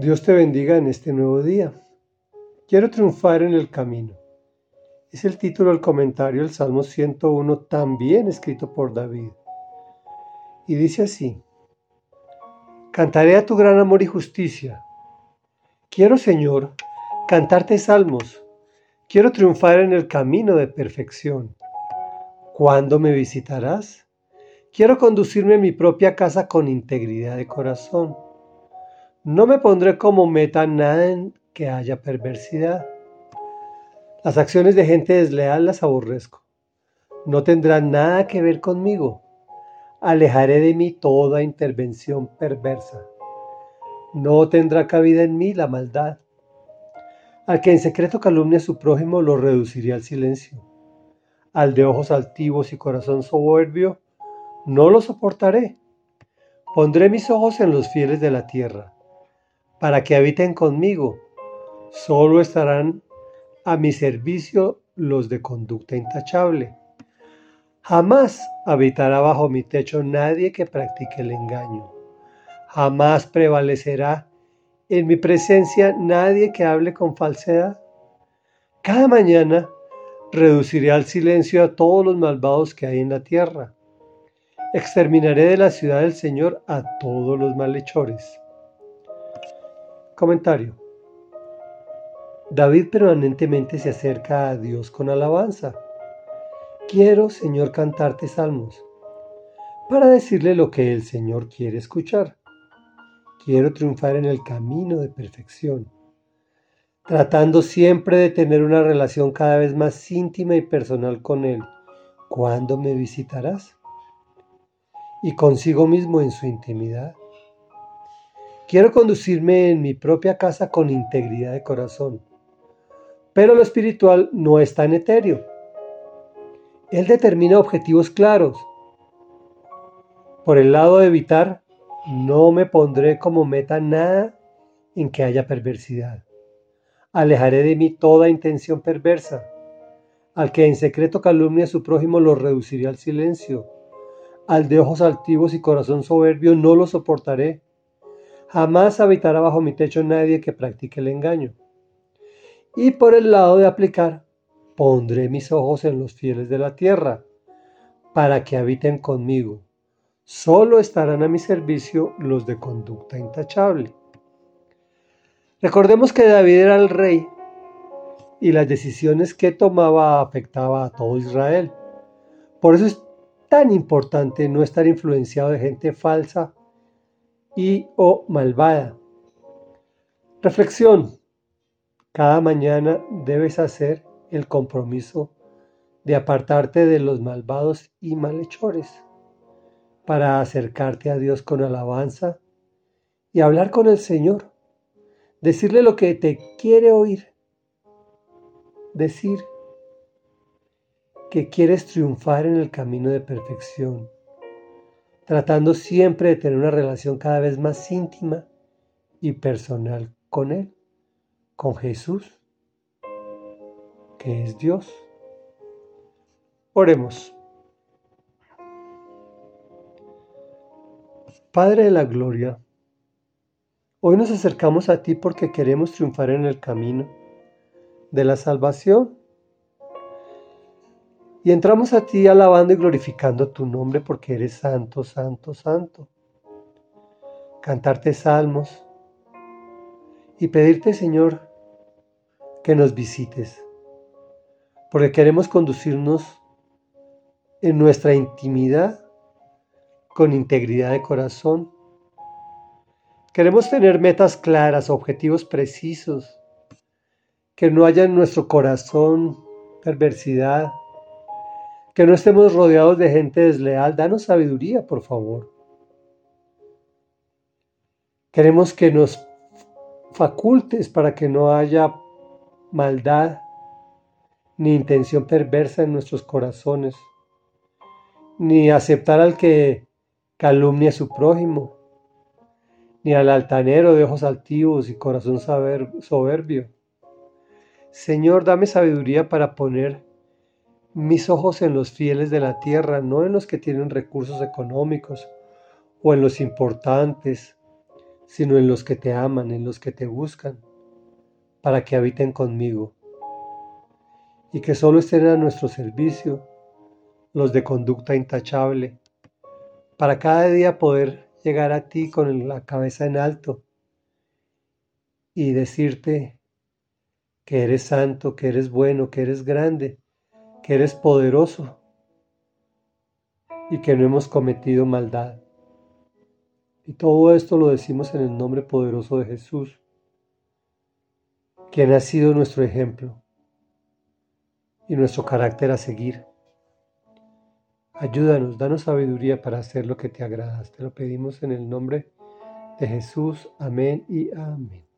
Dios te bendiga en este nuevo día. Quiero triunfar en el camino. Es el título del comentario del Salmo 101, también escrito por David. Y dice así, Cantaré a tu gran amor y justicia. Quiero, Señor, cantarte salmos. Quiero triunfar en el camino de perfección. ¿Cuándo me visitarás? Quiero conducirme a mi propia casa con integridad de corazón. No me pondré como meta nada en que haya perversidad. Las acciones de gente desleal las aborrezco. No tendrán nada que ver conmigo. Alejaré de mí toda intervención perversa. No tendrá cabida en mí la maldad. Al que en secreto calumnia a su prójimo lo reduciré al silencio. Al de ojos altivos y corazón soberbio, no lo soportaré. Pondré mis ojos en los fieles de la tierra, para que habiten conmigo. Solo estarán a mi servicio los de conducta intachable. Jamás habitará bajo mi techo nadie que practique el engaño. Jamás prevalecerá en mi presencia nadie que hable con falsedad. Cada mañana reduciré al silencio a todos los malvados que hay en la tierra. Exterminaré de la ciudad del Señor a todos los malhechores. Comentario. David permanentemente se acerca a Dios con alabanza. Quiero, Señor, cantarte salmos para decirle lo que el Señor quiere escuchar. Quiero triunfar en el camino de perfección, tratando siempre de tener una relación cada vez más íntima y personal con Él. ¿Cuándo me visitarás? Y consigo mismo en su intimidad. Quiero conducirme en mi propia casa con integridad de corazón. Pero lo espiritual no es tan etéreo. Él determina objetivos claros. Por el lado de evitar no me pondré como meta nada en que haya perversidad. Alejaré de mí toda intención perversa. Al que en secreto calumnia a su prójimo lo reduciré al silencio. Al de ojos altivos y corazón soberbio no lo soportaré. Jamás habitará bajo mi techo nadie que practique el engaño. Y por el lado de aplicar, pondré mis ojos en los fieles de la tierra, para que habiten conmigo Solo estarán a mi servicio los de conducta intachable. Recordemos que David era el rey y las decisiones que tomaba afectaba a todo Israel. Por eso es tan importante no estar influenciado de gente falsa y o malvada. Reflexión. Cada mañana debes hacer el compromiso de apartarte de los malvados y malhechores para acercarte a Dios con alabanza y hablar con el Señor. Decirle lo que te quiere oír. Decir que quieres triunfar en el camino de perfección, tratando siempre de tener una relación cada vez más íntima y personal con Él, con Jesús, que es Dios. Oremos. Padre de la Gloria, hoy nos acercamos a ti porque queremos triunfar en el camino de la salvación. Y entramos a ti alabando y glorificando tu nombre porque eres santo, santo, santo. Cantarte salmos y pedirte, Señor, que nos visites, porque queremos conducirnos en nuestra intimidad con integridad de corazón. Queremos tener metas claras, objetivos precisos, que no haya en nuestro corazón perversidad, que no estemos rodeados de gente desleal. Danos sabiduría, por favor. Queremos que nos facultes para que no haya maldad ni intención perversa en nuestros corazones, ni aceptar al que calumnia a su prójimo, ni al altanero de ojos altivos y corazón soberbio. Señor, dame sabiduría para poner mis ojos en los fieles de la tierra, no en los que tienen recursos económicos o en los importantes, sino en los que te aman, en los que te buscan, para que habiten conmigo, y que solo estén a nuestro servicio los de conducta intachable, para cada día poder llegar a ti con la cabeza en alto y decirte que eres santo, que eres bueno, que eres grande, que eres poderoso y que no hemos cometido maldad. Y todo esto lo decimos en el nombre poderoso de Jesús, quien ha sido nuestro ejemplo y nuestro carácter a seguir. Ayúdanos, danos sabiduría para hacer lo que te agrada. Te lo pedimos en el nombre de Jesús. Amén y amén.